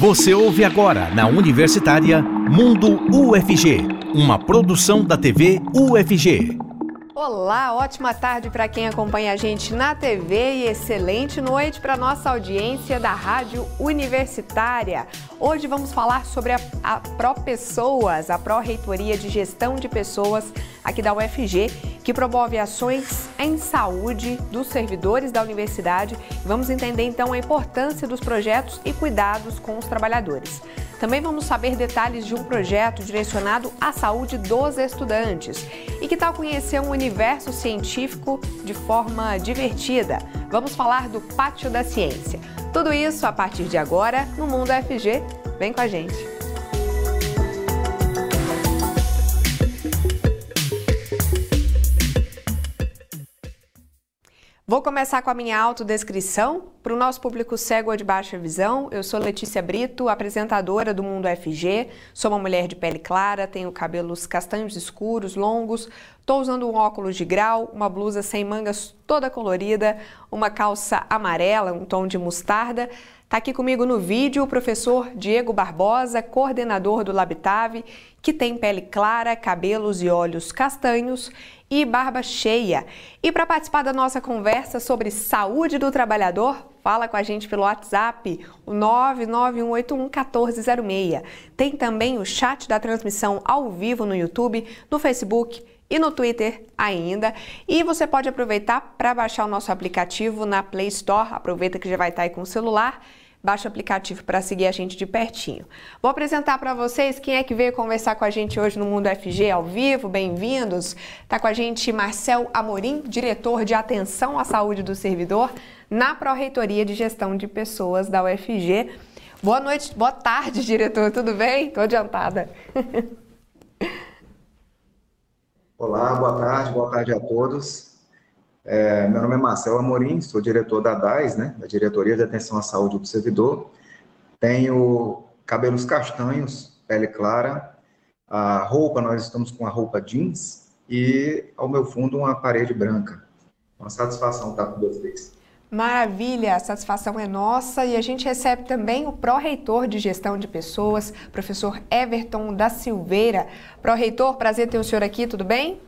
Você ouve agora na Universitária Mundo UFG, uma produção da TV UFG. Olá, ótima tarde para quem acompanha a gente na TV e excelente noite para nossa audiência da Rádio Universitária. Hoje vamos falar sobre a, a Pro Pessoas, a Pró-Reitoria de Gestão de Pessoas aqui da UFG, que promove ações em saúde dos servidores da universidade. Vamos entender então a importância dos projetos e cuidados com os trabalhadores. Também vamos saber detalhes de um projeto direcionado à saúde dos estudantes. E que tal conhecer um universo científico de forma divertida? Vamos falar do Pátio da Ciência. Tudo isso a partir de agora no Mundo FG. Vem com a gente! Vou começar com a minha autodescrição. Para o nosso público cego ou de baixa visão, eu sou Letícia Brito, apresentadora do Mundo FG. Sou uma mulher de pele clara, tenho cabelos castanhos escuros, longos. Estou usando um óculos de grau, uma blusa sem mangas toda colorida, uma calça amarela, um tom de mostarda. Está aqui comigo no vídeo o professor Diego Barbosa, coordenador do Labitave, que tem pele clara, cabelos e olhos castanhos e barba cheia. E para participar da nossa conversa sobre saúde do trabalhador, fala com a gente pelo WhatsApp, o 991811406. Tem também o chat da transmissão ao vivo no YouTube, no Facebook e no Twitter ainda. E você pode aproveitar para baixar o nosso aplicativo na Play Store. Aproveita que já vai estar aí com o celular Baixe o aplicativo para seguir a gente de pertinho. Vou apresentar para vocês quem é que veio conversar com a gente hoje no Mundo FG ao vivo. Bem-vindos. Está com a gente Marcel Amorim, diretor de Atenção à Saúde do Servidor na Pró-Reitoria de Gestão de Pessoas da UFG. Boa noite, boa tarde, diretor. Tudo bem? Estou adiantada. Olá, boa tarde, boa tarde a todos. É, meu nome é Marcelo Amorim, sou diretor da DAIS, né, da Diretoria de Atenção à Saúde do Servidor. Tenho cabelos castanhos, pele clara, a roupa, nós estamos com a roupa jeans e ao meu fundo uma parede branca. Uma satisfação estar com vocês. Maravilha, a satisfação é nossa e a gente recebe também o pró-reitor de gestão de pessoas, professor Everton da Silveira. Pró-reitor, prazer ter o senhor aqui, tudo bem?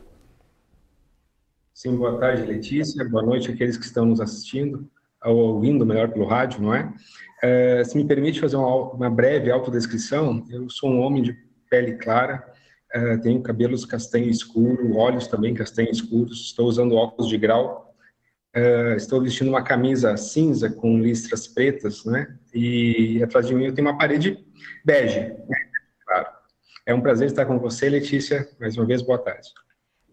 Sim, boa tarde, Letícia. Boa noite àqueles que estão nos assistindo, ou ouvindo, melhor, pelo rádio, não é? é se me permite fazer uma, uma, breve autodescrição, eu sou um homem de pele clara, é, tenho cabelos castanho escuro, olhos também castanho escuros, estou usando óculos de grau, é, estou vestindo uma camisa cinza com listras pretas, né? E atrás de mim eu tenho uma parede bege, claro. É um prazer estar com você, Letícia. Mais uma vez, boa tarde.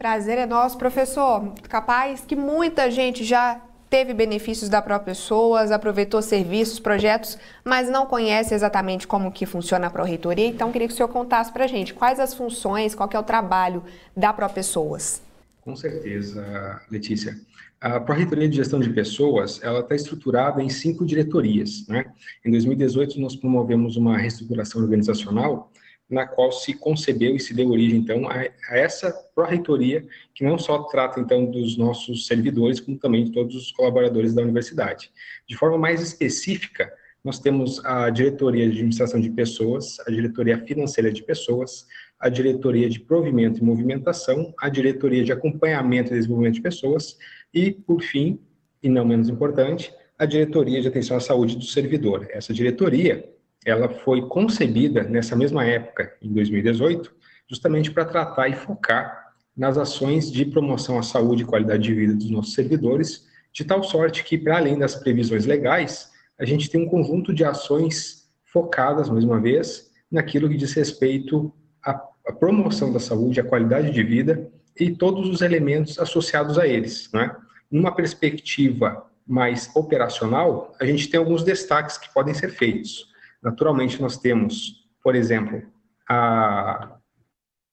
Prazer é nosso, professor. Capaz que muita gente já teve benefícios da própria pessoas, aproveitou serviços, projetos, mas não conhece exatamente como que funciona a Pró-Reitoria. Então, queria que o senhor contasse para a gente quais as funções, qual é o trabalho da Pró-Pessoas. Com certeza, Letícia. A Pró-Reitoria de Gestão de Pessoas, ela está estruturada em cinco diretorias. Né? Em 2018, nós promovemos uma reestruturação organizacional na qual se concebeu e se deu origem, então, a, a essa pró-reitoria, que não só trata, então, dos nossos servidores, como também de todos os colaboradores da universidade. De forma mais específica, nós temos a diretoria de administração de pessoas, a diretoria financeira de pessoas, a diretoria de provimento e movimentação, a diretoria de acompanhamento e desenvolvimento de pessoas e, por fim, e não menos importante, a diretoria de atenção à saúde do servidor. Essa diretoria ela foi concebida nessa mesma época, em 2018, justamente para tratar e focar nas ações de promoção à saúde e qualidade de vida dos nossos servidores, de tal sorte que, para além das previsões legais, a gente tem um conjunto de ações focadas, mais uma vez, naquilo que diz respeito à, à promoção da saúde, à qualidade de vida e todos os elementos associados a eles. Né? Numa perspectiva mais operacional, a gente tem alguns destaques que podem ser feitos. Naturalmente, nós temos, por exemplo, a,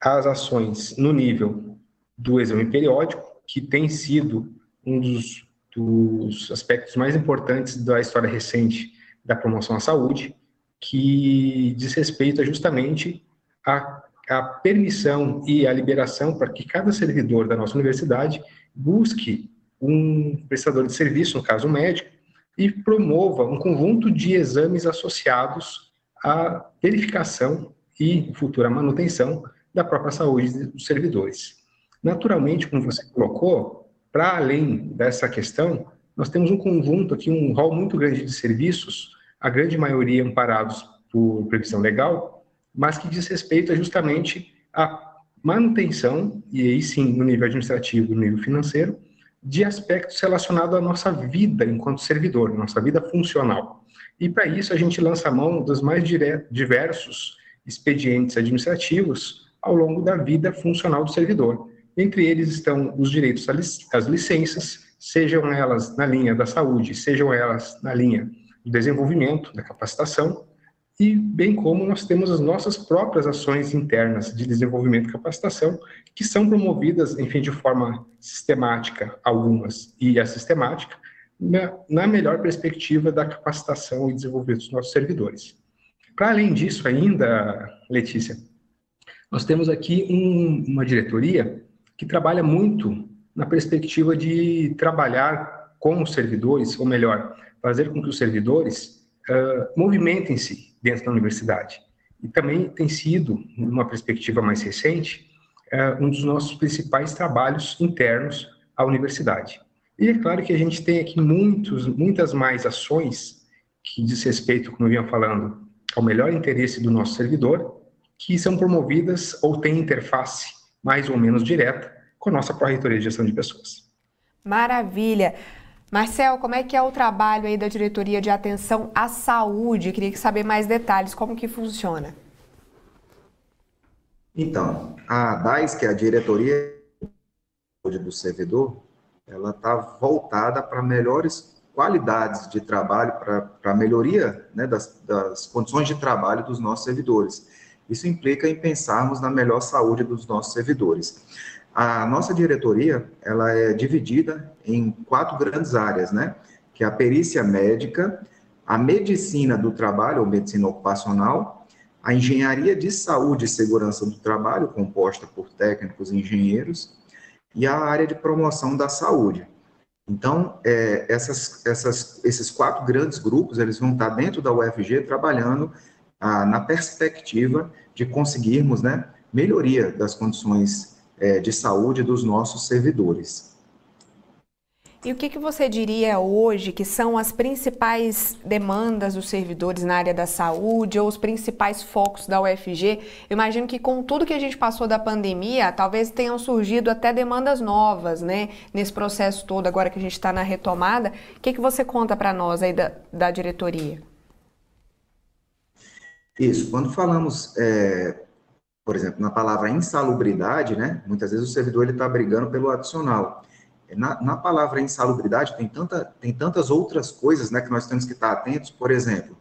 as ações no nível do exame periódico, que tem sido um dos, dos aspectos mais importantes da história recente da promoção à saúde, que diz respeito justamente a, a permissão e a liberação para que cada servidor da nossa universidade busque um prestador de serviço, no caso médico, e promova um conjunto de exames associados a verificação e futura manutenção da própria saúde dos servidores. Naturalmente, como você colocou, para além dessa questão, nós temos um conjunto aqui, um rol muito grande de serviços, a grande maioria amparados por previsão legal, mas que diz respeito justamente a manutenção, e aí sim no nível administrativo e no nível financeiro, de aspectos relacionados à nossa vida enquanto servidor, nossa vida funcional. E para isso a gente lança a mão dos mais diversos expedientes administrativos ao longo da vida funcional do servidor. Entre eles estão os direitos às licenças, sejam elas na linha da saúde, sejam elas na linha do desenvolvimento, da capacitação, e bem como nós temos as nossas próprias ações internas de desenvolvimento e capacitação, que são promovidas, enfim, de forma sistemática, algumas, e assistemática, na, na melhor perspectiva da capacitação e desenvolvimento dos nossos servidores. Para além disso ainda, Letícia, nós temos aqui um, uma diretoria que trabalha muito na perspectiva de trabalhar com os servidores, ou melhor, fazer com que os servidores uh, movimentem-se dentro da universidade. E também tem sido, numa perspectiva mais recente, uh, um dos nossos principais trabalhos internos à universidade. E é claro que a gente tem aqui muitos, muitas mais ações que diz respeito, como eu vinha falando, ao melhor interesse do nosso servidor, que são promovidas ou têm interface mais ou menos direta com a nossa Pró-Reitoria de Gestão de Pessoas. Maravilha! Marcel, como é que é o trabalho aí da Diretoria de Atenção à Saúde? Queria saber mais detalhes, como que funciona? Então, a DAIS, que é a Diretoria do Servidor, ela está voltada para melhores qualidades de trabalho, para a melhoria né, das, das condições de trabalho dos nossos servidores. Isso implica em pensarmos na melhor saúde dos nossos servidores. A nossa diretoria, ela é dividida em quatro grandes áreas, né? Que é a perícia médica, a medicina do trabalho, ou medicina ocupacional, a engenharia de saúde e segurança do trabalho, composta por técnicos e engenheiros, e a área de promoção da saúde. Então, é, essas, essas, esses quatro grandes grupos, eles vão estar dentro da UFG trabalhando ah, na perspectiva de conseguirmos, né, melhoria das condições é, de saúde dos nossos servidores. E o que, que você diria hoje que são as principais demandas dos servidores na área da saúde ou os principais focos da UFG? Eu imagino que com tudo que a gente passou da pandemia, talvez tenham surgido até demandas novas, né? Nesse processo todo, agora que a gente está na retomada. O que, que você conta para nós aí da, da diretoria? Isso, quando falamos é, por exemplo, na palavra insalubridade, né, muitas vezes o servidor ele está brigando pelo adicional. Na, na, palavra insalubridade tem, tanta, tem tantas outras coisas né, que nós temos que estar atentos, por exemplo,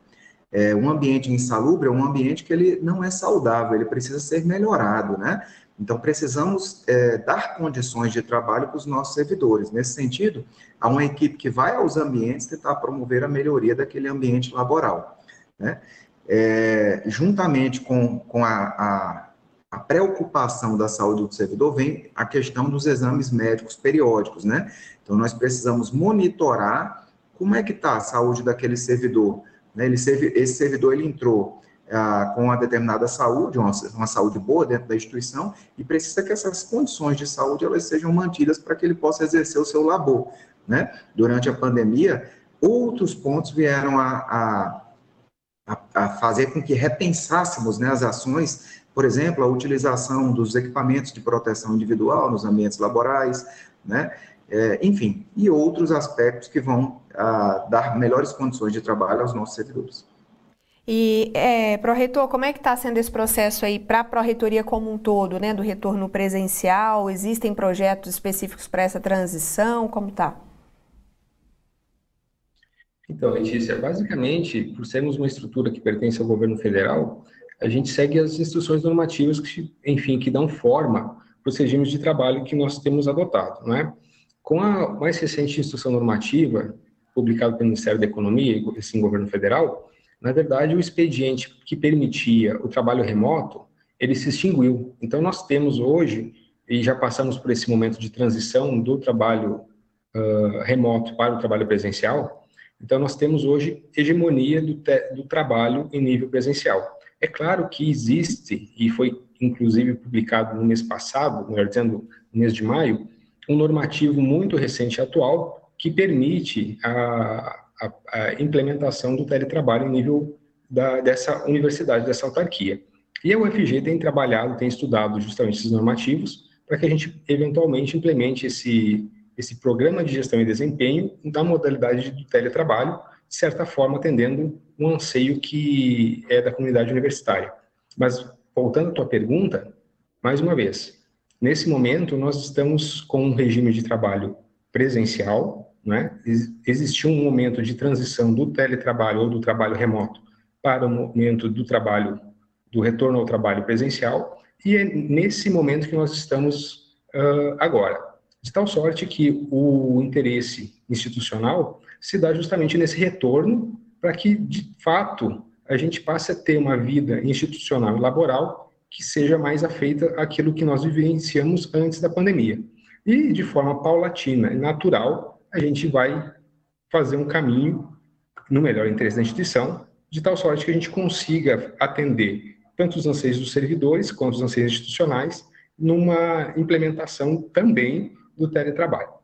é, um ambiente insalubre é um ambiente que ele não é saudável, ele precisa ser melhorado, né? Então, precisamos é, dar condições de trabalho para os nossos servidores. Nesse sentido, há uma equipe que vai aos ambientes tentar promover a melhoria daquele ambiente laboral. Né? É, juntamente com, com a, a a preocupação da saúde do servidor vem a questão dos exames médicos periódicos, né? Então, nós precisamos monitorar como é que está a saúde daquele servidor. Né? Ele, esse servidor, ele entrou ah, com uma determinada saúde, uma, uma, saúde boa dentro da instituição, e precisa que essas condições de saúde elas sejam mantidas para que ele possa exercer o seu labor, né? Durante a pandemia, outros pontos vieram a, a, a fazer com que repensássemos né, as ações por exemplo, a utilização dos equipamentos de proteção individual nos ambientes laborais, né? É, enfim, e outros aspectos que vão ah, dar melhores condições de trabalho aos nossos servidores. E, é, Pró-Reitor, como é que está sendo esse processo aí para a Pró-Reitoria como um todo, né, do retorno presencial? Existem projetos específicos para essa transição? Como está? Então, Letícia, basicamente, por sermos uma estrutura que pertence ao governo federal, a gente segue as instruções normativas que, enfim, que dão forma para os regimes de trabalho que nós temos adotado, né? Com a mais recente instrução normativa, publicada pelo Ministério da Economia, esse governo federal, na verdade, o expediente que permitia o trabalho remoto, ele se extinguiu. Então, nós temos hoje, e já passamos por esse momento de transição do trabalho uh, remoto para o trabalho presencial, Então, nós temos hoje hegemonia do, do trabalho em nível presencial. É claro que existe, e foi inclusive publicado no mês passado, melhor dizendo, no mês de maio, um normativo muito recente e atual que permite a, a, a implementação do teletrabalho em nível da, dessa universidade, dessa autarquia. E a UFG tem trabalhado, tem estudado justamente esses normativos para que a gente eventualmente implemente esse, esse programa de gestão e desempenho da modalidade do teletrabalho, de certa forma atendendo um anseio que é da comunidade universitária. Mas, voltando à tua pergunta, mais uma vez, nesse momento nós estamos com um regime de trabalho presencial, né? existiu um momento de transição do teletrabalho ou do trabalho remoto para o momento do trabalho, do retorno ao trabalho presencial, e é nesse momento que nós estamos uh, agora. De tal sorte que o interesse institucional se dá justamente nesse retorno para que, de fato, a gente passe a ter uma vida institucional e laboral que seja mais afeita àquilo que nós vivenciamos antes da pandemia. E, de forma paulatina e natural, a gente vai fazer um caminho, no melhor interesse da instituição, de tal sorte que a gente consiga atender tanto os anseios dos servidores quanto os anseios institucionais numa implementação também do teletrabalho.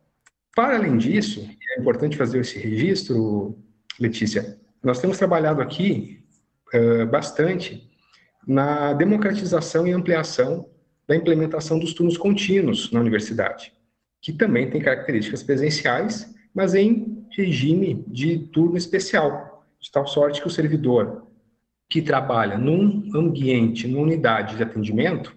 Para além disso, é importante fazer esse registro, Letícia, nós temos trabalhado aqui uh, bastante na democratização e ampliação da implementação dos turnos contínuos na universidade, que também tem características presenciais, mas em regime de turno especial, de tal sorte que o servidor que trabalha num ambiente, numa unidade de atendimento,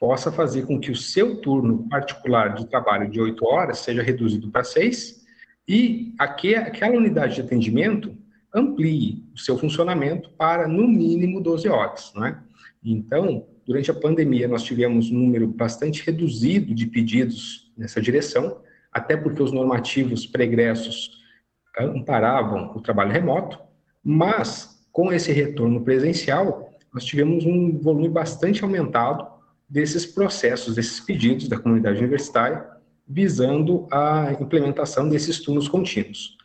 possa fazer com que o seu turno particular de trabalho de oito horas seja reduzido para seis e aquela unidade de atendimento amplie o seu funcionamento para, no mínimo, 12 horas. Não é? Então, durante a pandemia, nós tivemos um número bastante reduzido de pedidos nessa direção, até porque os normativos pregressos amparavam o trabalho remoto, mas, com esse retorno presencial, nós tivemos um volume bastante aumentado desses processos, desses pedidos da comunidade universitária, visando a implementação desses turnos contínuos.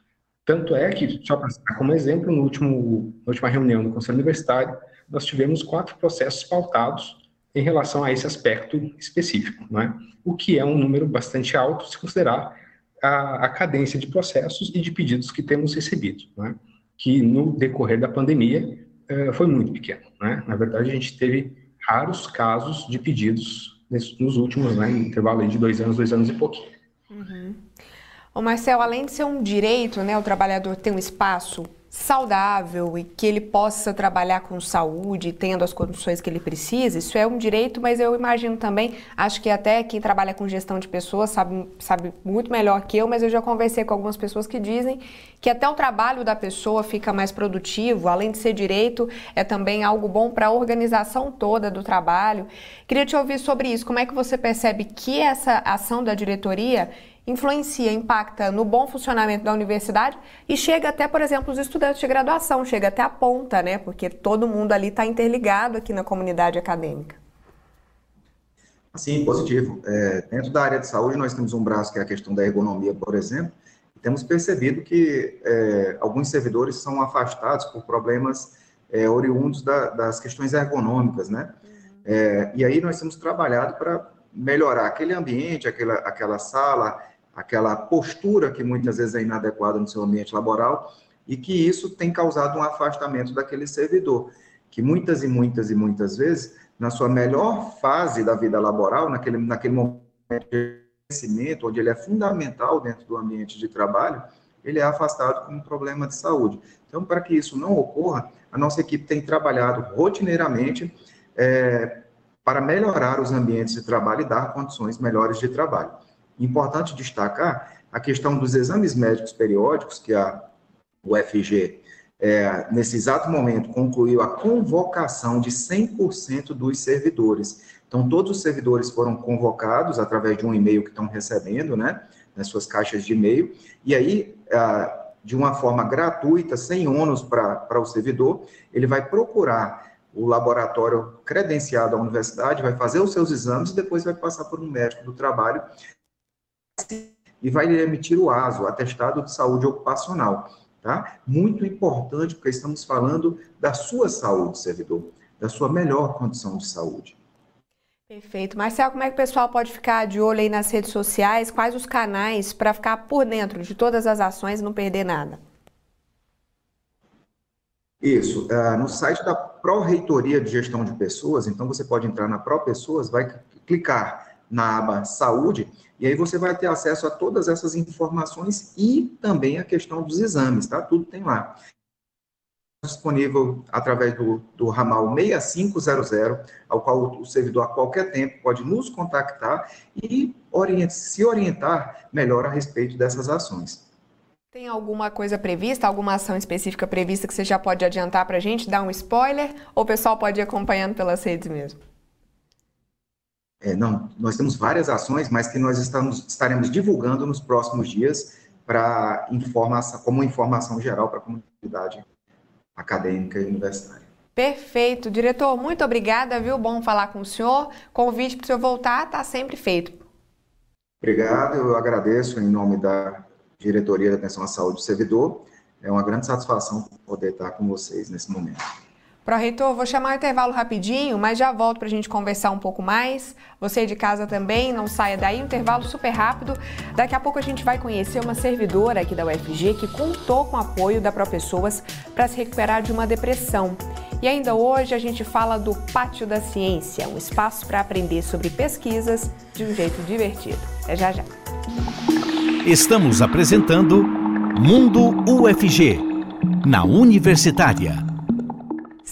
Tanto é que, só para citar como exemplo, no último, na última reunião do Conselho Universitário, nós tivemos quatro processos pautados em relação a esse aspecto específico, não é? o que é um número bastante alto se considerar a, a cadência de processos e de pedidos que temos recebido. É? que no decorrer da pandemia uh, foi muito pequeno. Né? Na verdade, a gente teve raros casos de pedidos nos últimos, né, intervalo de dois anos, dois anos e pouquinho. Uhum. Ô Marcel, além de ser um direito, né, o trabalhador ter um espaço saudável e que ele possa trabalhar com saúde, tendo as condições que ele precisa, isso é um direito, mas eu imagino também, acho que até quem trabalha com gestão de pessoas sabe, sabe muito melhor que eu, mas eu já conversei com algumas pessoas que dizem que até o trabalho da pessoa fica mais produtivo, além de ser direito, é também algo bom para a organização toda do trabalho. Queria te ouvir sobre isso, como é que você percebe que essa ação da diretoria influencia, impacta no bom funcionamento da universidade e chega até, por exemplo, os estudantes de graduação, chega até a ponta, né? Porque todo mundo ali está interligado aqui na comunidade acadêmica. Sim, positivo. É, dentro da área de saúde, nós temos um braço que é a questão da ergonomia, por exemplo, e temos percebido que é, alguns servidores são afastados por problemas é, oriundos da, das questões ergonômicas, né? É, e aí nós temos trabalhado para melhorar aquele ambiente, aquela, aquela sala, aquela postura que muitas vezes é inadequada no seu ambiente laboral e que isso tem causado um afastamento daquele servidor, que muitas e muitas e muitas vezes, na sua melhor fase da vida laboral, naquele, naquele momento de crescimento, onde ele é fundamental dentro do ambiente de trabalho, ele é afastado com um problema de saúde. Então, para que isso não ocorra, a nossa equipe tem trabalhado rotineiramente é, para melhorar os ambientes de trabalho e dar condições melhores de trabalho. Importante destacar a questão dos exames médicos periódicos, que a UFG, é, nesse exato momento, concluiu a convocação de 100% dos servidores. Então, todos os servidores foram convocados através de um e-mail que estão recebendo, né, nas suas caixas de e-mail, e aí, de uma forma gratuita, sem ônus para o servidor, ele vai procurar o laboratório credenciado à universidade vai fazer os seus exames e depois vai passar por um médico do trabalho e vai emitir o ASO, Atestado de Saúde Ocupacional. tá? Muito importante, porque estamos falando da sua saúde, servidor, da sua melhor condição de saúde. Perfeito. Marcelo, como é que o pessoal pode ficar de olho aí nas redes sociais? Quais os canais para ficar por dentro de todas as ações e não perder nada? Isso. Uh, no site da Pró-Reitoria de Gestão de Pessoas, então você pode entrar na Pró Pessoas, vai clicar na aba Saúde, e aí você vai ter acesso a todas essas informações e também a questão dos exames, tá? Tudo tem lá disponível através do, do ramal 6500, ao qual o servidor a qualquer tempo pode nos contactar e se orientar melhor a respeito dessas ações. Tem alguma coisa prevista, alguma ação específica prevista que você já pode adiantar para a gente, dar um spoiler, ou o pessoal pode ir acompanhando pelas redes mesmo? É, não, nós temos várias ações, mas que nós estamos, estaremos divulgando nos próximos dias para informação, como informação geral para a comunidade acadêmica e universitária. Perfeito. Diretor, muito obrigada, viu? Bom falar com o senhor. Convite para o senhor voltar está sempre feito. Obrigado, eu agradeço em nome da Diretoria de Atenção à Saúde do Servidor. É uma grande satisfação poder estar com vocês nesse momento. Pró-reitor, vou chamar o intervalo rapidinho, mas já volto para a gente conversar um pouco mais. Você de casa também, não saia daí, intervalo super rápido. Daqui a pouco a gente vai conhecer uma servidora aqui da UFG que contou com o apoio da Pró-Pessoas para se recuperar de uma depressão. E ainda hoje a gente fala do Pátio da Ciência, um espaço para aprender sobre pesquisas de um jeito divertido. É já já. Estamos apresentando Mundo UFG, na Universitária.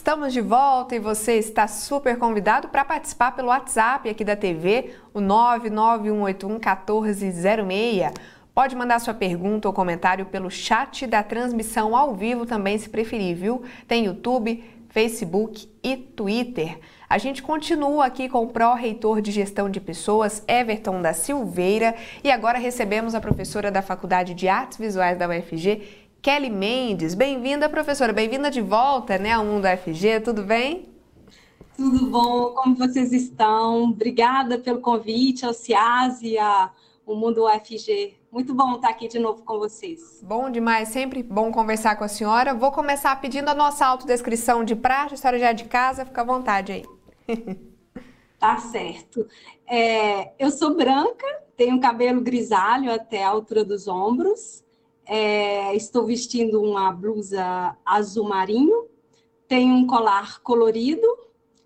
Estamos de volta e você está super convidado para participar pelo WhatsApp aqui da TV, o 991811406. Pode mandar sua pergunta ou comentário pelo chat da transmissão ao vivo também, se preferir, viu? Tem YouTube, Facebook e Twitter. A gente continua aqui com o pró-reitor de gestão de pessoas, Everton da Silveira, e agora recebemos a professora da Faculdade de Artes Visuais da UFG, Kelly Mendes. Bem-vinda, professora. Bem-vinda de volta né, ao Mundo FG. Tudo bem? Tudo bom? Como vocês estão? Obrigada pelo convite ao CIAS e ao Mundo UFG. Muito bom estar aqui de novo com vocês. Bom demais, sempre bom conversar com a senhora. Vou começar pedindo a nossa autodescrição de praxe, a senhora já é de casa, fica à vontade aí. tá certo. É, eu sou branca, tenho cabelo grisalho até a altura dos ombros, é, estou vestindo uma blusa azul marinho, tenho um colar colorido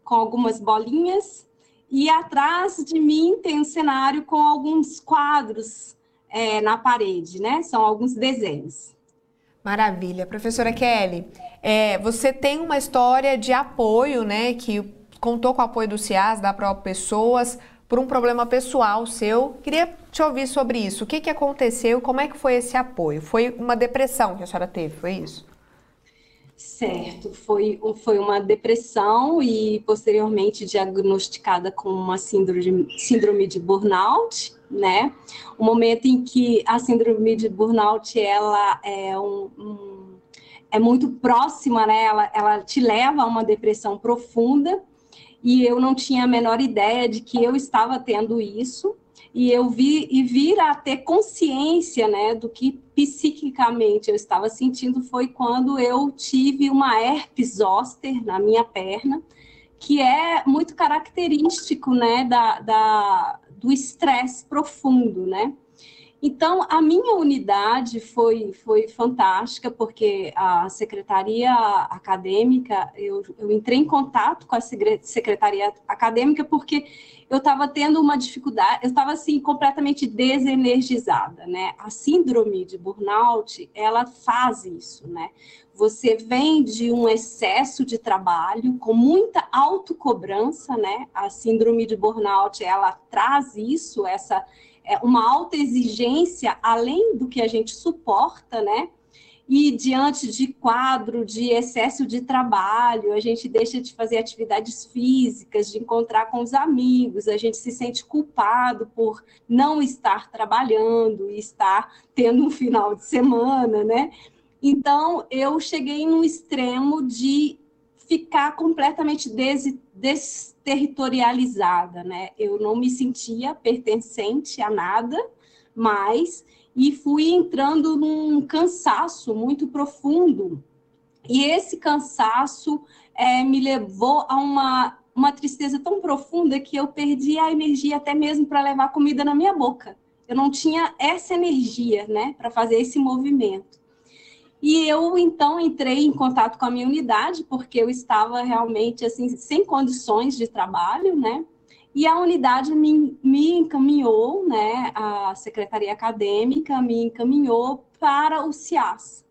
com algumas bolinhas e atrás de mim tem um cenário com alguns quadros é, na parede, né? São alguns desenhos. Maravilha, professora Kelly. É, você tem uma história de apoio, né? Que contou com o apoio do CIAS, da própria Pessoas, por um problema pessoal seu. Queria te ouvir sobre isso. O que, que aconteceu? Como é que foi esse apoio? Foi uma depressão que a senhora teve, foi isso? Certo, foi, foi uma depressão e posteriormente diagnosticada com uma síndrome, síndrome de burnout, né? O momento em que a síndrome de burnout ela é um, um é muito próxima, né? Ela, ela te leva a uma depressão profunda e eu não tinha a menor ideia de que eu estava tendo isso e eu vi e vir a ter consciência, né, do que psiquicamente eu estava sentindo foi quando eu tive uma herpes zoster na minha perna, que é muito característico, né, da, da do estresse profundo, né? Então, a minha unidade foi, foi fantástica, porque a secretaria acadêmica, eu, eu entrei em contato com a secretaria acadêmica porque eu estava tendo uma dificuldade, eu estava assim completamente desenergizada, né? A síndrome de burnout, ela faz isso, né? Você vem de um excesso de trabalho com muita autocobrança, né? A síndrome de burnout, ela traz isso, essa uma alta exigência além do que a gente suporta, né? E diante de quadro de excesso de trabalho, a gente deixa de fazer atividades físicas, de encontrar com os amigos, a gente se sente culpado por não estar trabalhando e estar tendo um final de semana, né? Então, eu cheguei no extremo de ficar completamente des, desterritorializada, né? Eu não me sentia pertencente a nada mais, e fui entrando num cansaço muito profundo. E esse cansaço é, me levou a uma, uma tristeza tão profunda que eu perdi a energia até mesmo para levar comida na minha boca. Eu não tinha essa energia, né, para fazer esse movimento. E eu então entrei em contato com a minha unidade, porque eu estava realmente assim sem condições de trabalho, né? E a unidade me, me encaminhou, né? A secretaria acadêmica me encaminhou para o CIAS.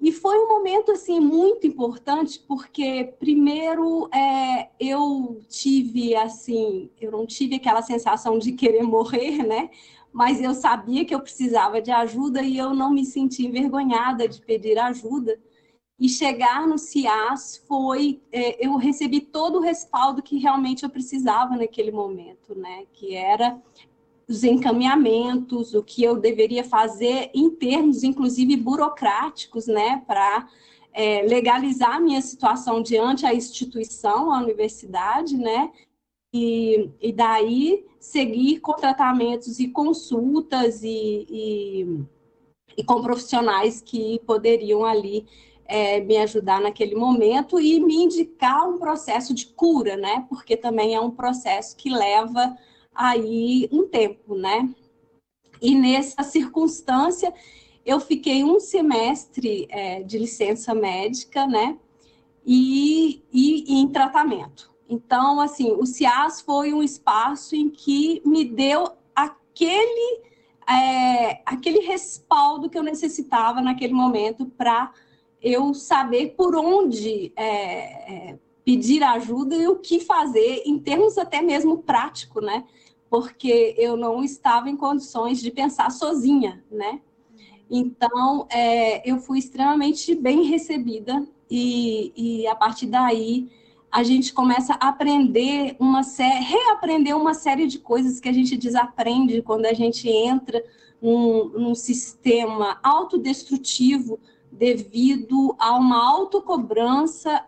E foi um momento assim muito importante porque primeiro é, eu tive assim, eu não tive aquela sensação de querer morrer, né? Mas eu sabia que eu precisava de ajuda e eu não me senti envergonhada de pedir ajuda. E chegar no CIAS foi, é, eu recebi todo o respaldo que realmente eu precisava naquele momento, né? Que era os encaminhamentos, o que eu deveria fazer em termos, inclusive burocráticos, né? Para é, legalizar a minha situação diante a instituição, a universidade, né? E, e daí seguir com tratamentos e consultas e, e, e com profissionais que poderiam ali é, me ajudar naquele momento e me indicar um processo de cura, né? Porque também é um processo que leva aí um tempo, né? E nessa circunstância, eu fiquei um semestre é, de licença médica, né? E, e, e em tratamento. Então, assim, o CIAS foi um espaço em que me deu aquele, é, aquele respaldo que eu necessitava naquele momento para eu saber por onde é, é, pedir ajuda e o que fazer em termos até mesmo prático, né? Porque eu não estava em condições de pensar sozinha, né? Então, é, eu fui extremamente bem recebida e, e a partir daí a gente começa a aprender uma série, reaprender uma série de coisas que a gente desaprende quando a gente entra num, num sistema autodestrutivo devido a uma autocobrança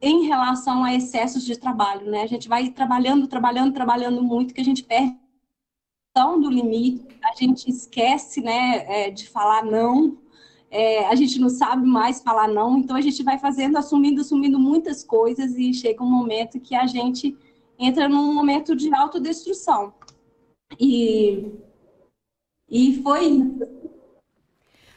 em relação a excessos de trabalho, né? A gente vai trabalhando, trabalhando, trabalhando muito, que a gente perde do limite, a gente esquece, né, é, de falar não, é, a gente não sabe mais falar não, então a gente vai fazendo, assumindo, assumindo muitas coisas e chega um momento que a gente entra num momento de autodestruição. E, e foi.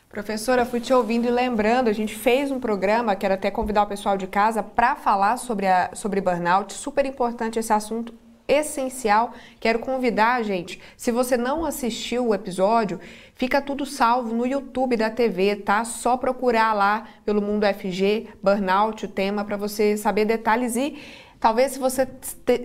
Professora, fui te ouvindo e lembrando, a gente fez um programa, quero até convidar o pessoal de casa para falar sobre, a, sobre burnout, super importante esse assunto, essencial. Quero convidar gente, se você não assistiu o episódio, fica tudo salvo no YouTube da TV, tá? Só procurar lá pelo Mundo FG, Burnout, o tema, para você saber detalhes e talvez se você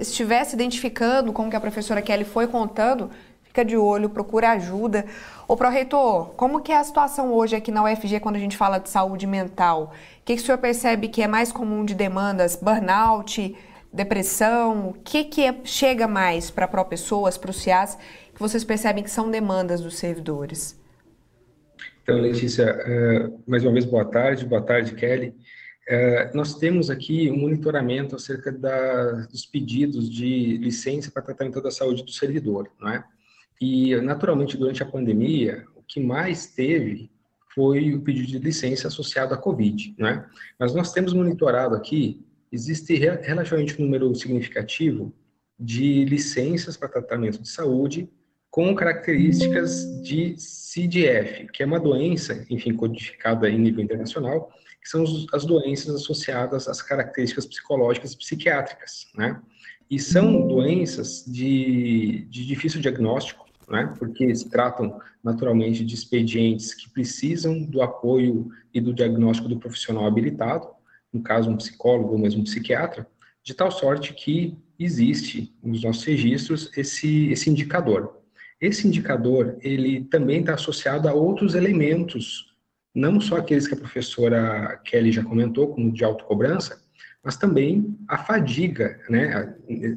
estivesse identificando com o que a professora Kelly foi contando, fica de olho, procura ajuda. Ô, Proreitor, como que é a situação hoje aqui na UFG quando a gente fala de saúde mental? O que, que o senhor percebe que é mais comum de demandas? Burnout, depressão? O que, que é, chega mais para pró-pessoas, para o CIAS, que vocês percebem que são demandas dos servidores? Então, Letícia, uh, mais uma vez, boa tarde. Boa tarde, Kelly. Uh, nós temos aqui um monitoramento acerca da, dos pedidos de licença para tratamento da saúde do servidor, não é? E, naturalmente, durante a pandemia, o que mais teve foi o pedido de licença associado à Covid, não é? Mas nós temos monitorado aqui existe relativamente um número significativo de licenças para tratamento de saúde com características de CDF, que é uma doença, enfim, codificada em nível internacional, que são as doenças associadas às características psicológicas e psiquiátricas, né? E são doenças de, de difícil diagnóstico, né? Porque se tratam naturalmente de expedientes que precisam do apoio e do diagnóstico do profissional habilitado, no caso um psicólogo ou mesmo um psiquiatra, de tal sorte que existe nos nossos registros esse, esse indicador. Esse indicador, ele também está associado a outros elementos, não só aqueles que a professora Kelly já comentou, como de autocobrança, mas também a fadiga, né,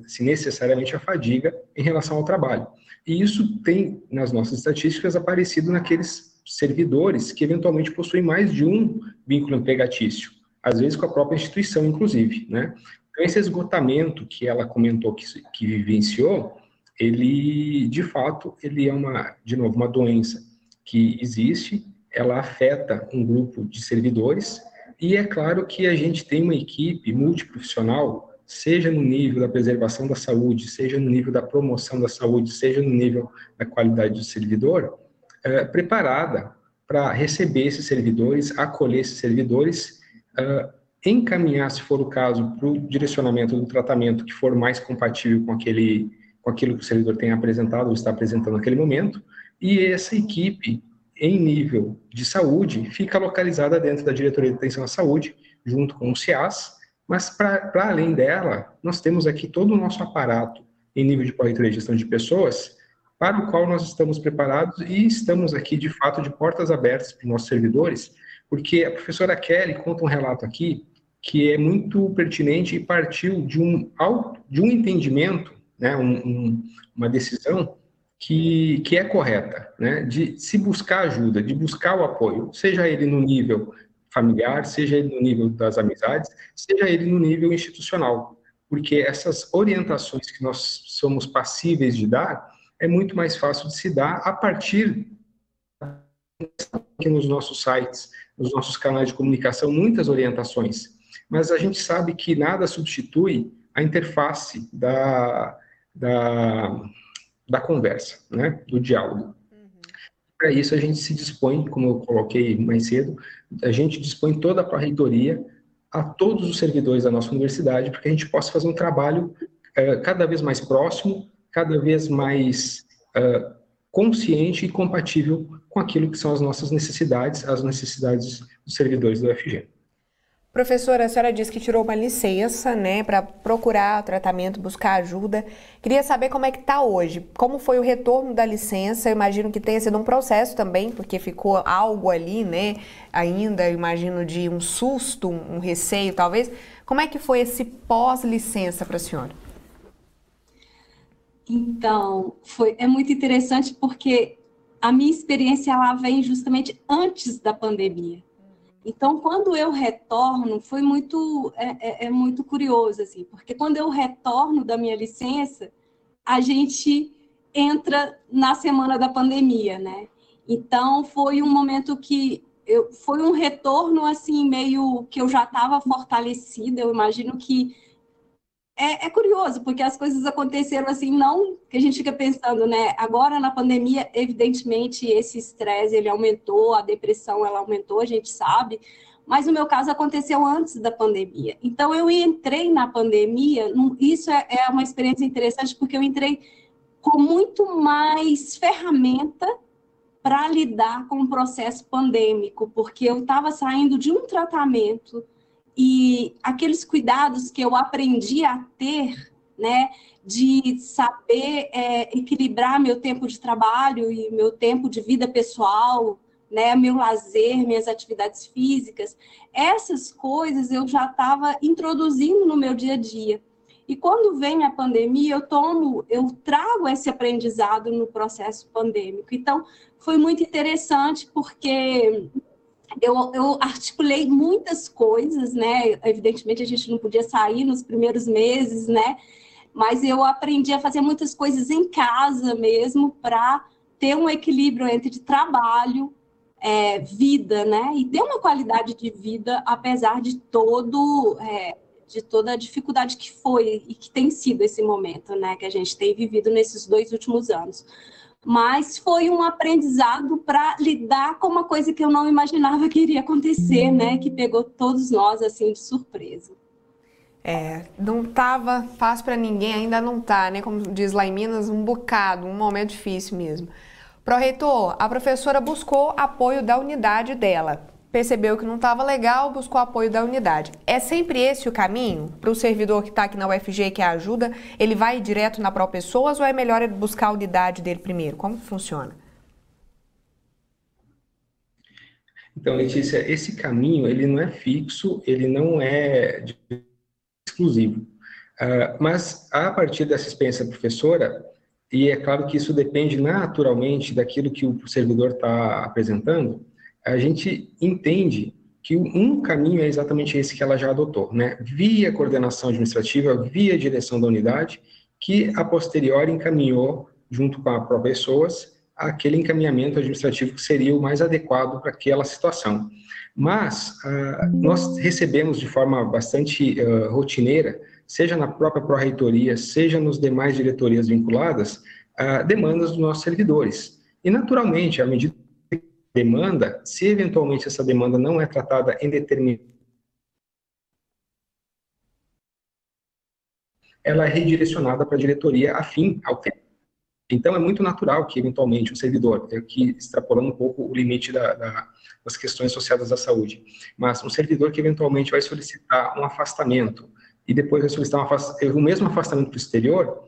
se necessariamente a fadiga em relação ao trabalho. E isso tem, nas nossas estatísticas, aparecido naqueles servidores que eventualmente possuem mais de um vínculo empregatício às vezes com a própria instituição, inclusive, né? Então, esse esgotamento que ela comentou que, que vivenciou, ele, de fato, ele é uma, de novo, uma doença que existe, ela afeta um grupo de servidores, e é claro que a gente tem uma equipe multiprofissional, seja no nível da preservação da saúde, seja no nível da promoção da saúde, seja no nível da qualidade do servidor, é, preparada para receber esses servidores, acolher esses servidores, é, encaminhar, se for o caso, para o direcionamento do tratamento que for mais compatível com aquele com aquilo que o servidor tem apresentado ou está apresentando naquele momento, e essa equipe em nível de saúde fica localizada dentro da Diretoria de Atenção à Saúde, junto com o CIAS, mas para além dela, nós temos aqui todo o nosso aparato em nível de corretoria de gestão de pessoas, para o qual nós estamos preparados e estamos aqui, de fato, de portas abertas para os nossos servidores, porque a professora Kelly conta um relato aqui que é muito pertinente e partiu de um, de um entendimento, né, um, um, uma decisão que, que é correta, né? de se buscar ajuda, de buscar o apoio, seja ele no nível familiar, seja ele no nível das amizades, seja ele no nível institucional, porque essas orientações que nós somos passíveis de dar é muito mais fácil de se dar a partir que nos nossos sites, nos nossos canais de comunicação, muitas orientações, mas a gente sabe que nada substitui a interface da, da da conversa, né, do diálogo. Uhum. Para isso, a gente se dispõe, como eu coloquei mais cedo, a gente dispõe toda a reitoria a todos os servidores da nossa universidade, para que a gente possa fazer um trabalho é, cada vez mais próximo, cada vez mais é, consciente e compatível com aquilo que são as nossas necessidades, as necessidades dos servidores do UFG. Professora, a senhora disse que tirou uma licença, né, para procurar tratamento, buscar ajuda. Queria saber como é que está hoje. Como foi o retorno da licença? Eu imagino que tenha sido um processo também, porque ficou algo ali, né, ainda, imagino, de um susto, um receio, talvez. Como é que foi esse pós-licença para a senhora? Então, foi, é muito interessante porque a minha experiência ela vem justamente antes da pandemia. Então, quando eu retorno, foi muito, é, é, é, muito curioso, assim, porque quando eu retorno da minha licença, a gente entra na semana da pandemia, né? Então, foi um momento que eu, foi um retorno, assim, meio que eu já estava fortalecida, eu imagino que é, é, curioso, porque as coisas aconteceram assim, não que a gente fica pensando, né? Agora na pandemia, evidentemente, esse estresse ele aumentou, a depressão ela aumentou, a gente sabe, mas no meu caso aconteceu antes da pandemia. Então eu entrei na pandemia, isso é, é uma experiência interessante, porque eu entrei com muito mais ferramenta para lidar com o processo pandêmico, porque eu estava saindo de um tratamento e aqueles cuidados que eu aprendi a ter, né, de saber é, equilibrar meu tempo de trabalho e meu tempo de vida pessoal, né, meu lazer, minhas atividades físicas, essas coisas eu já estava introduzindo no meu dia a dia. E quando vem a pandemia, eu tomo, eu trago esse aprendizado no processo pandêmico. Então, foi muito interessante porque eu, eu, articulei muitas coisas, né? Evidentemente a gente não podia sair nos primeiros meses, né? Mas eu aprendi a fazer muitas coisas em casa mesmo para ter um equilíbrio entre trabalho, é, vida, né? E ter uma qualidade de vida apesar de todo é, de toda a dificuldade que foi e que tem sido esse momento, né? Que a gente tem vivido nesses dois últimos anos mas foi um aprendizado para lidar com uma coisa que eu não imaginava que iria acontecer, né? Que pegou todos nós assim de surpresa. É, não estava fácil para ninguém, ainda não tá, né? Como diz lá em Minas, um bocado, um momento difícil mesmo. Pró-reitor, a professora buscou apoio da unidade dela percebeu que não estava legal, buscou apoio da unidade. É sempre esse o caminho para o servidor que está aqui na UFG que ajuda? Ele vai direto na própria pessoas ou é melhor ele buscar a unidade dele primeiro? Como funciona? Então, Letícia, esse caminho ele não é fixo, ele não é exclusivo. Uh, mas a partir dessa experiência professora, e é claro que isso depende naturalmente daquilo que o servidor está apresentando, a gente entende que um caminho é exatamente esse que ela já adotou, né? Via coordenação administrativa, via direção da unidade, que a posteriori encaminhou, junto com a própria pessoas, aquele encaminhamento administrativo que seria o mais adequado para aquela situação. Mas uh, nós recebemos de forma bastante uh, rotineira, seja na própria pró-reitoria, seja nos demais diretorias vinculadas, uh, demandas dos nossos servidores. E, naturalmente, à medida demanda, se eventualmente essa demanda não é tratada em determinado ela é redirecionada para a diretoria afim ao tema. Então, é muito natural que, eventualmente, o servidor, aqui extrapolando um pouco o limite da, da, das questões associadas à saúde, mas um servidor que, eventualmente, vai solicitar um afastamento e depois vai solicitar um o mesmo afastamento para o exterior,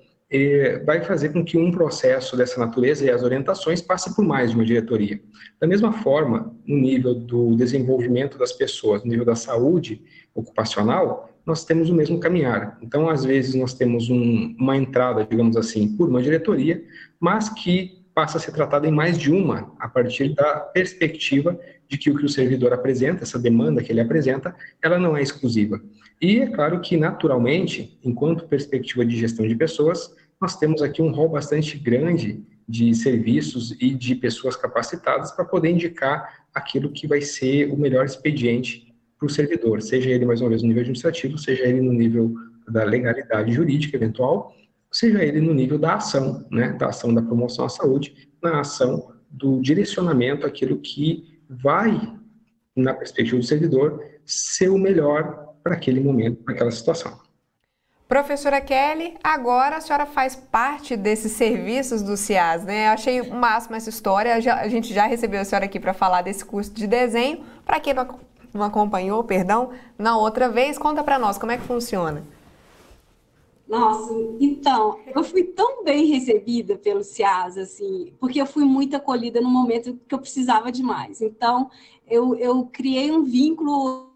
vai fazer com que um processo dessa natureza e as orientações passe por mais de uma diretoria. Da mesma forma, no nível do desenvolvimento das pessoas, no nível da saúde ocupacional, nós temos o mesmo caminhar. Então, às vezes, nós temos um, uma entrada, digamos assim, por uma diretoria, mas que passa a ser tratada em mais de uma, a partir da perspectiva de que o que o servidor apresenta, essa demanda que ele apresenta, ela não é exclusiva. E é claro que, naturalmente, enquanto perspectiva de gestão de pessoas, nós temos aqui um rol bastante grande de serviços e de pessoas capacitadas para poder indicar aquilo que vai ser o melhor expediente para o servidor, seja ele, mais uma vez, no nível administrativo, seja ele no nível da legalidade jurídica eventual, seja ele no nível da ação, né, da ação da promoção à saúde, na ação do direcionamento aquilo que vai, na perspectiva do servidor, ser o melhor para aquele momento, para aquela situação. Professora Kelly, agora a senhora faz parte desses serviços do CIAS, né? Eu achei o máximo essa história. A gente já recebeu a senhora aqui para falar desse curso de desenho. Para quem não acompanhou, perdão, na outra vez. Conta para nós como é que funciona. Nossa, então, eu fui tão bem recebida pelo CIAS, assim, porque eu fui muito acolhida no momento que eu precisava demais. Então, eu, eu criei um vínculo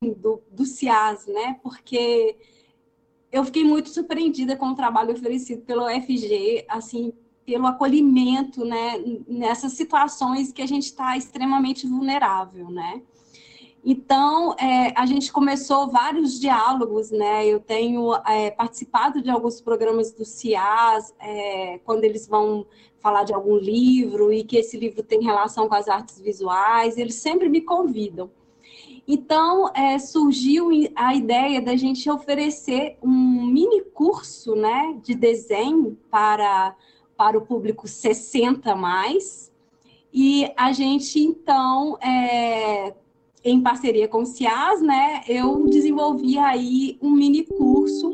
do, do CIAS, né? Porque eu fiquei muito surpreendida com o trabalho oferecido pelo FG, assim, pelo acolhimento, né? Nessas situações que a gente está extremamente vulnerável, né? Então, é, a gente começou vários diálogos, né? Eu tenho é, participado de alguns programas do CIAS, é, quando eles vão falar de algum livro e que esse livro tem relação com as artes visuais, eles sempre me convidam. Então, é, surgiu a ideia da gente oferecer um mini curso né, de desenho para, para o público 60 mais. E a gente, então, é, em parceria com o CIAS, né, eu desenvolvi aí um mini curso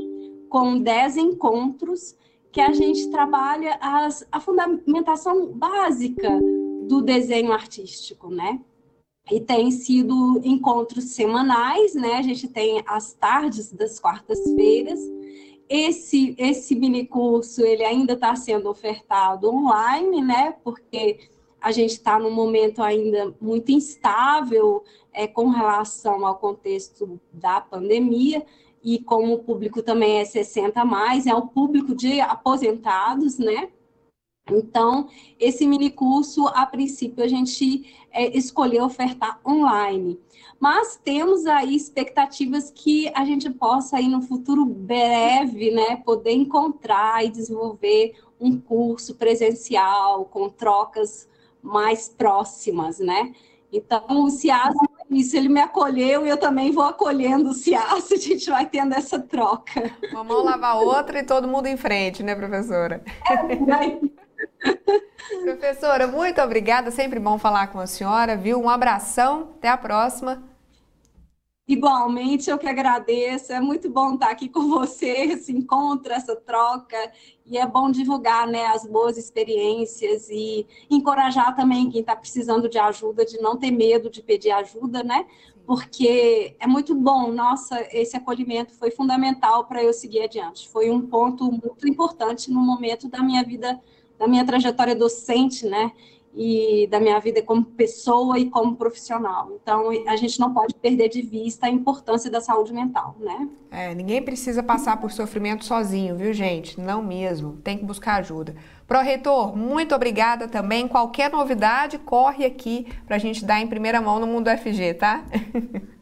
com 10 encontros que a gente trabalha as, a fundamentação básica do desenho artístico, né? E tem sido encontros semanais, né? A gente tem as tardes das quartas-feiras. Esse esse mini curso ele ainda está sendo ofertado online, né? Porque a gente está num momento ainda muito instável é, com relação ao contexto da pandemia, e como o público também é 60 a mais, é o público de aposentados, né? Então, esse mini curso, a princípio, a gente é, escolheu ofertar online. Mas temos aí expectativas que a gente possa aí no futuro breve, né, poder encontrar e desenvolver um curso presencial com trocas mais próximas, né? Então, o CIAS, isso, ele me acolheu e eu também vou acolhendo o CIAS, a gente vai tendo essa troca. Uma mão lava a outra e todo mundo em frente, né, professora? É, professora, muito obrigada, sempre bom falar com a senhora, viu? Um abração, até a próxima. Igualmente, eu que agradeço. É muito bom estar aqui com você, esse encontro, essa troca. E é bom divulgar né, as boas experiências e encorajar também quem está precisando de ajuda, de não ter medo de pedir ajuda, né? Porque é muito bom. Nossa, esse acolhimento foi fundamental para eu seguir adiante. Foi um ponto muito importante no momento da minha vida, da minha trajetória docente, né? E da minha vida como pessoa e como profissional. Então, a gente não pode perder de vista a importância da saúde mental, né? É, ninguém precisa passar por sofrimento sozinho, viu, gente? Não mesmo. Tem que buscar ajuda. Pró-reitor, muito obrigada também. Qualquer novidade, corre aqui para a gente dar em primeira mão no Mundo FG, tá?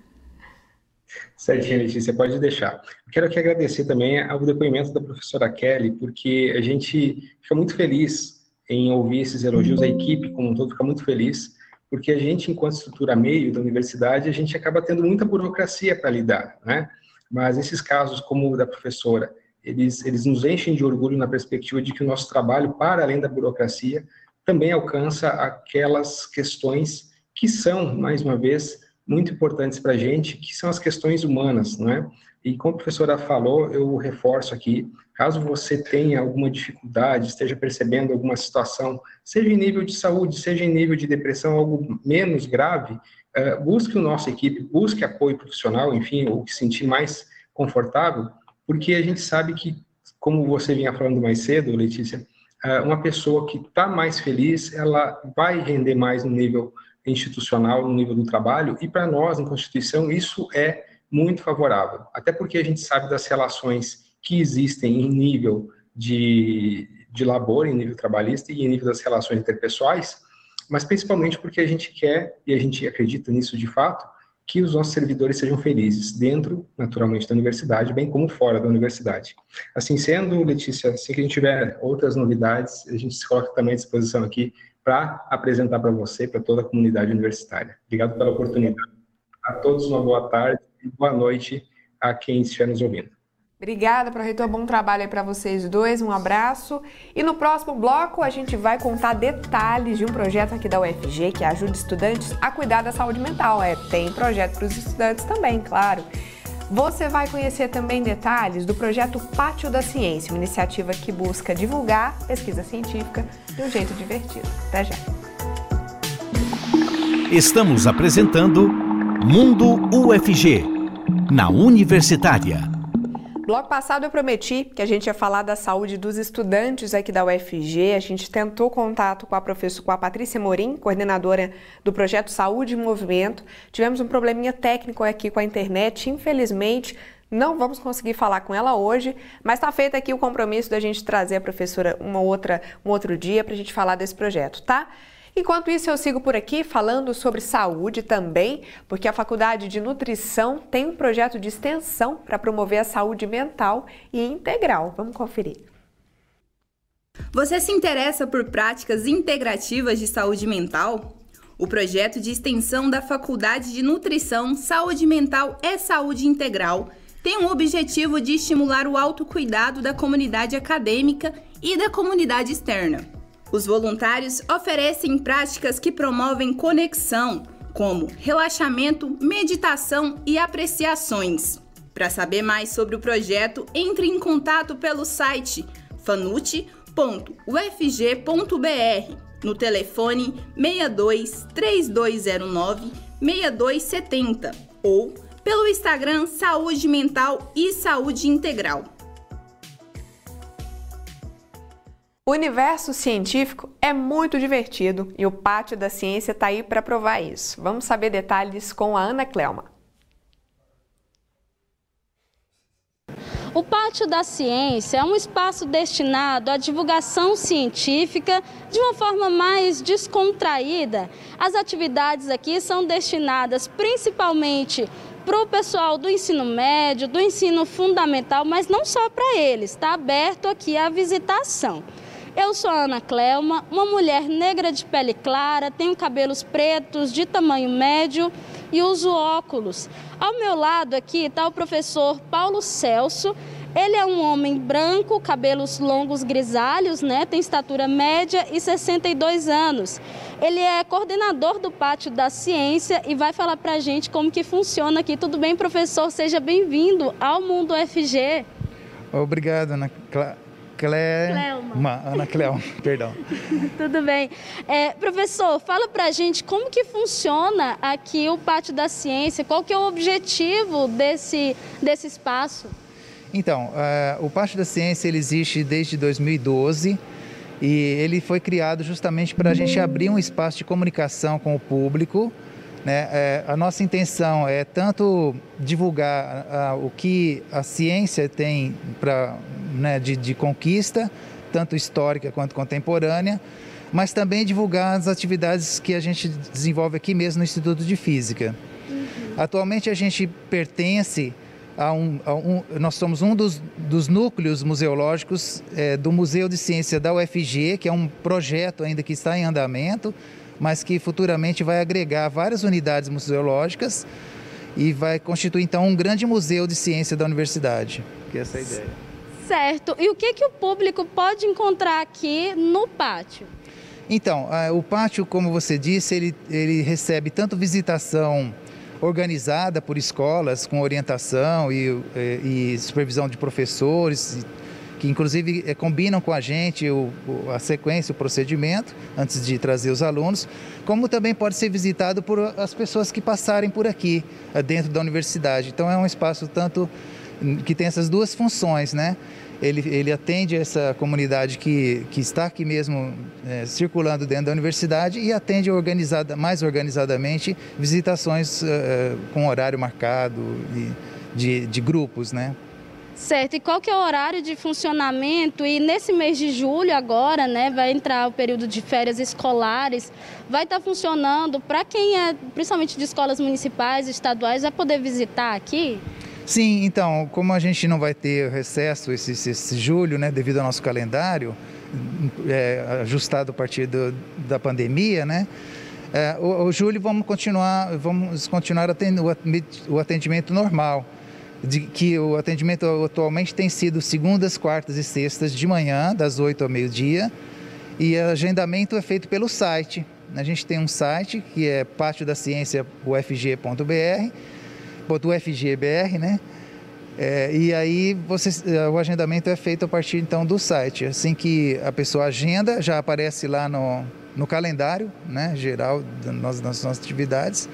Certinho, Letícia, pode deixar. Quero aqui agradecer também ao depoimento da professora Kelly, porque a gente fica muito feliz em ouvir esses elogios, a equipe como um todo fica muito feliz, porque a gente, enquanto estrutura meio da universidade, a gente acaba tendo muita burocracia para lidar, né? Mas esses casos, como o da professora, eles, eles nos enchem de orgulho na perspectiva de que o nosso trabalho, para além da burocracia, também alcança aquelas questões que são, mais uma vez, muito importantes para a gente, que são as questões humanas, não é? E como a professora falou, eu reforço aqui, caso você tenha alguma dificuldade, esteja percebendo alguma situação, seja em nível de saúde, seja em nível de depressão, algo menos grave, uh, busque o nossa equipe, busque apoio profissional, enfim, ou se sentir mais confortável, porque a gente sabe que, como você vinha falando mais cedo, Letícia, uh, uma pessoa que está mais feliz, ela vai render mais no nível institucional, no nível do trabalho, e para nós, em Constituição, isso é muito favorável, até porque a gente sabe das relações que existem em nível de, de labor, em nível trabalhista e em nível das relações interpessoais, mas principalmente porque a gente quer, e a gente acredita nisso de fato, que os nossos servidores sejam felizes, dentro, naturalmente, da universidade, bem como fora da universidade. Assim sendo, Letícia, assim que a gente tiver outras novidades, a gente se coloca também à disposição aqui para apresentar para você, para toda a comunidade universitária. Obrigado pela oportunidade. A todos uma boa tarde e boa noite a quem estiver nos ouvindo. Obrigada, Proreitor. Bom trabalho aí para vocês dois. Um abraço. E no próximo bloco a gente vai contar detalhes de um projeto aqui da UFG que ajuda estudantes a cuidar da saúde mental. É, tem projeto para os estudantes também, claro. Você vai conhecer também detalhes do projeto Pátio da Ciência, uma iniciativa que busca divulgar pesquisa científica de um jeito divertido. Até já. Estamos apresentando Mundo UFG, na Universitária. Bloco passado eu prometi que a gente ia falar da saúde dos estudantes aqui da UFG. A gente tentou contato com a professora, com a Patrícia Morim, coordenadora do projeto Saúde em Movimento. Tivemos um probleminha técnico aqui com a internet, infelizmente. Não vamos conseguir falar com ela hoje, mas está feito aqui o compromisso da gente trazer a professora uma outra, um outro dia para a gente falar desse projeto, tá? Enquanto isso, eu sigo por aqui falando sobre saúde também, porque a Faculdade de Nutrição tem um projeto de extensão para promover a saúde mental e integral. Vamos conferir. Você se interessa por práticas integrativas de saúde mental? O projeto de extensão da Faculdade de Nutrição, Saúde Mental e Saúde Integral tem o objetivo de estimular o autocuidado da comunidade acadêmica e da comunidade externa. Os voluntários oferecem práticas que promovem conexão, como relaxamento, meditação e apreciações. Para saber mais sobre o projeto, entre em contato pelo site fanute.ufg.br no telefone 62 3209 6270 ou pelo Instagram Saúde Mental e Saúde Integral. O universo científico é muito divertido e o Pátio da Ciência está aí para provar isso. Vamos saber detalhes com a Ana Clelma. O Pátio da Ciência é um espaço destinado à divulgação científica de uma forma mais descontraída. As atividades aqui são destinadas principalmente para o pessoal do ensino médio, do ensino fundamental, mas não só para eles, está aberto aqui a visitação. Eu sou a Ana Clelma, uma mulher negra de pele clara, tenho cabelos pretos de tamanho médio e uso óculos. Ao meu lado aqui está o professor Paulo Celso. Ele é um homem branco, cabelos longos grisalhos, né? Tem estatura média e 62 anos. Ele é coordenador do Pátio da Ciência e vai falar para a gente como que funciona aqui. Tudo bem, professor? Seja bem-vindo ao Mundo FG. Obrigado, Ana Clara. Cle... Cleuma. Ana Cleoma, perdão. Tudo bem. É, professor, fala pra gente como que funciona aqui o Pátio da Ciência, qual que é o objetivo desse, desse espaço? Então, uh, o Pátio da Ciência ele existe desde 2012 e ele foi criado justamente para a gente abrir um espaço de comunicação com o público, né? É, a nossa intenção é tanto divulgar a, o que a ciência tem pra, né, de, de conquista, tanto histórica quanto contemporânea, mas também divulgar as atividades que a gente desenvolve aqui mesmo no Instituto de Física. Uhum. Atualmente a gente pertence há um, há um, nós somos um dos, dos núcleos museológicos é, do Museu de Ciência da UFG, que é um projeto ainda que está em andamento, mas que futuramente vai agregar várias unidades museológicas e vai constituir então um grande museu de ciência da universidade, que é essa a ideia. Certo. E o que, que o público pode encontrar aqui no pátio? Então, o pátio, como você disse, ele, ele recebe tanto visitação organizada por escolas com orientação e, e, e supervisão de professores, que inclusive é, combinam com a gente o, a sequência, o procedimento, antes de trazer os alunos, como também pode ser visitado por as pessoas que passarem por aqui, eh, dentro da universidade. Então é um espaço tanto que tem essas duas funções, né? Ele, ele atende essa comunidade que, que está aqui mesmo é, circulando dentro da universidade e atende organizada, mais organizadamente visitações é, com horário marcado e de, de grupos, né? Certo, e qual que é o horário de funcionamento? E nesse mês de julho agora, né, vai entrar o período de férias escolares, vai estar tá funcionando para quem é, principalmente de escolas municipais, estaduais, vai poder visitar aqui? Sim, então, como a gente não vai ter recesso esse, esse, julho, né, devido ao nosso calendário, é, ajustado a partir do, da pandemia, né, é, o, o, julho vamos continuar, vamos continuar o atendimento normal de que o atendimento atualmente tem sido segundas, quartas e sextas de manhã, das 8 ao meio-dia, e o agendamento é feito pelo site. A gente tem um site que é pátio da ciência ufg.br, né? É, e aí você, o agendamento é feito a partir então do site. Assim que a pessoa agenda, já aparece lá no, no calendário né, geral das, das nossas atividades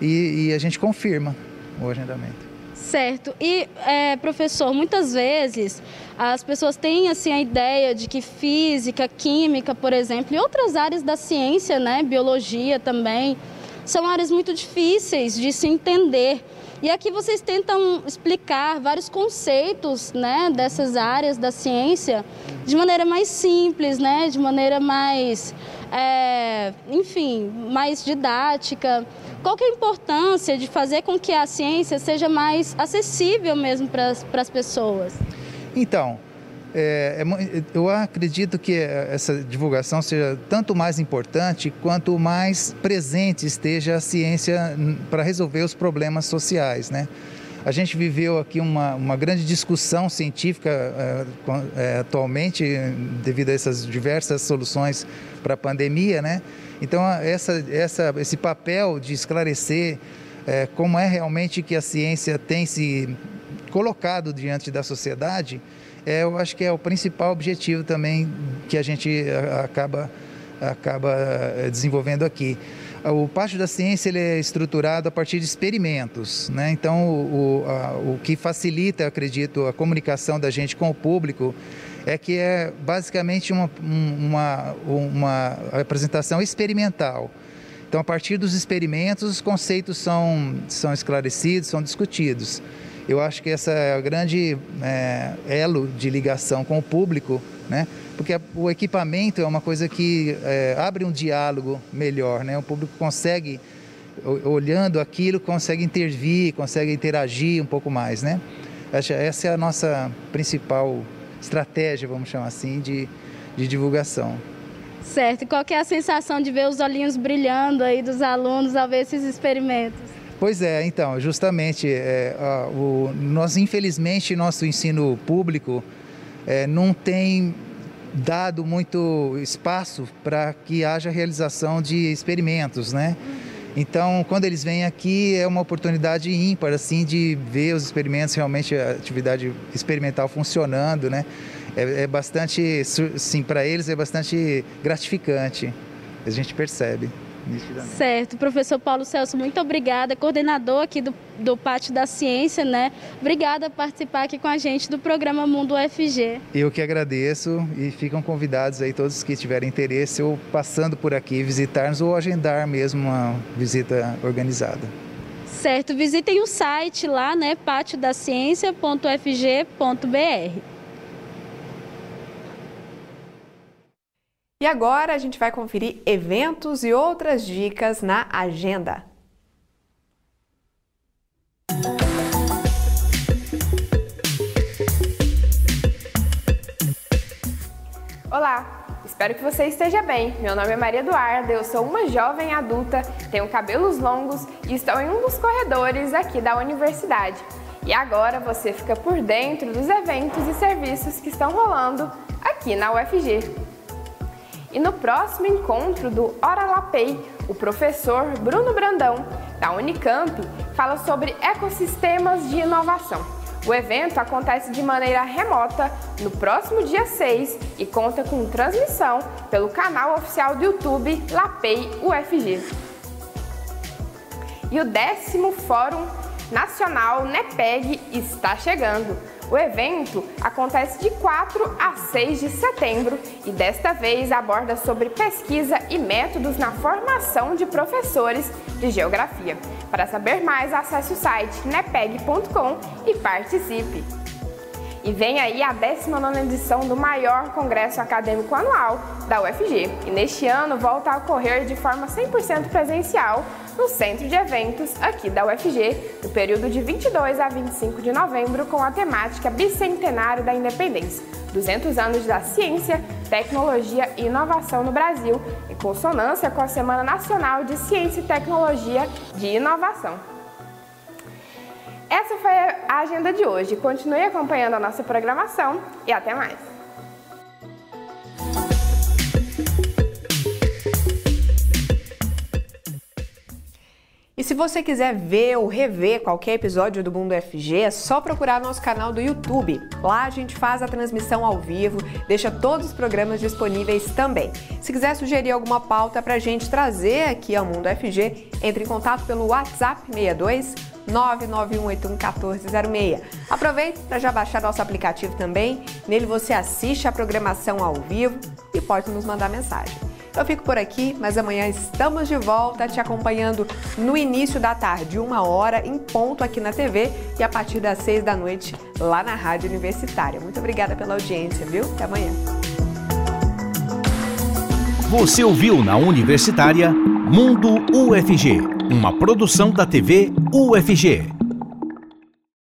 e, e a gente confirma o agendamento. Certo. E, é, professor, muitas vezes as pessoas têm assim, a ideia de que física, química, por exemplo, e outras áreas da ciência, né, biologia também, são áreas muito difíceis de se entender. E aqui vocês tentam explicar vários conceitos né, dessas áreas da ciência de maneira mais simples, né, de maneira mais, é, enfim, mais didática. Qual que é a importância de fazer com que a ciência seja mais acessível mesmo para as pessoas? Então, é, é, eu acredito que essa divulgação seja tanto mais importante quanto mais presente esteja a ciência para resolver os problemas sociais, né? A gente viveu aqui uma, uma grande discussão científica é, atualmente devido a essas diversas soluções para a pandemia, né? Então, essa, essa, esse papel de esclarecer é, como é realmente que a ciência tem se colocado diante da sociedade, é, eu acho que é o principal objetivo também que a gente acaba, acaba desenvolvendo aqui. O Pátio da Ciência ele é estruturado a partir de experimentos, né? então o, a, o que facilita, acredito, a comunicação da gente com o público é que é basicamente uma, uma, uma apresentação experimental. Então, a partir dos experimentos, os conceitos são, são esclarecidos, são discutidos. Eu acho que essa é a grande é, elo de ligação com o público, né? Porque o equipamento é uma coisa que é, abre um diálogo melhor, né? o público consegue, olhando aquilo, consegue intervir, consegue interagir um pouco mais. Né? Essa é a nossa principal estratégia, vamos chamar assim, de, de divulgação. Certo. E qual é a sensação de ver os olhinhos brilhando aí dos alunos ao ver esses experimentos? Pois é, então, justamente, é, o, nós infelizmente nosso ensino público é, não tem dado muito espaço para que haja realização de experimentos, né? Então, quando eles vêm aqui, é uma oportunidade ímpar, assim, de ver os experimentos, realmente a atividade experimental funcionando, né? É, é bastante, sim, para eles é bastante gratificante, a gente percebe. Certo, professor Paulo Celso, muito obrigada, coordenador aqui do, do Pátio da Ciência, né? Obrigada por participar aqui com a gente do programa Mundo UFG. Eu que agradeço e ficam convidados aí todos que tiverem interesse ou passando por aqui visitar-nos ou agendar mesmo uma visita organizada. Certo, visitem o site lá, né, pátiodaciencia.fg.br. E agora a gente vai conferir eventos e outras dicas na agenda. Olá, espero que você esteja bem. Meu nome é Maria Eduarda, eu sou uma jovem adulta, tenho cabelos longos e estou em um dos corredores aqui da universidade. E agora você fica por dentro dos eventos e serviços que estão rolando aqui na UFG. E no próximo encontro do Hora Lapei, o professor Bruno Brandão, da Unicamp, fala sobre ecossistemas de inovação. O evento acontece de maneira remota no próximo dia 6 e conta com transmissão pelo canal oficial do YouTube Lapei UFG. E o décimo Fórum Nacional NEPEG está chegando. O evento acontece de 4 a 6 de setembro e desta vez aborda sobre pesquisa e métodos na formação de professores de geografia. Para saber mais, acesse o site nepeg.com e participe. E vem aí a 19 edição do maior congresso acadêmico anual da UFG. E neste ano volta a ocorrer de forma 100% presencial no centro de eventos aqui da UFG, no período de 22 a 25 de novembro, com a temática Bicentenário da Independência, 200 anos da ciência, tecnologia e inovação no Brasil, em consonância com a Semana Nacional de Ciência e Tecnologia de Inovação. Essa foi a agenda de hoje. Continue acompanhando a nossa programação e até mais! Se você quiser ver ou rever qualquer episódio do Mundo FG, é só procurar nosso canal do YouTube. Lá a gente faz a transmissão ao vivo, deixa todos os programas disponíveis também. Se quiser sugerir alguma pauta para a gente trazer aqui ao Mundo FG, entre em contato pelo WhatsApp 62 991811406. Aproveite para já baixar nosso aplicativo também. Nele você assiste a programação ao vivo e pode nos mandar mensagem. Eu fico por aqui, mas amanhã estamos de volta te acompanhando no início da tarde, uma hora em ponto aqui na TV e a partir das seis da noite lá na Rádio Universitária. Muito obrigada pela audiência, viu? Até amanhã. Você ouviu na Universitária Mundo UFG, uma produção da TV UFG.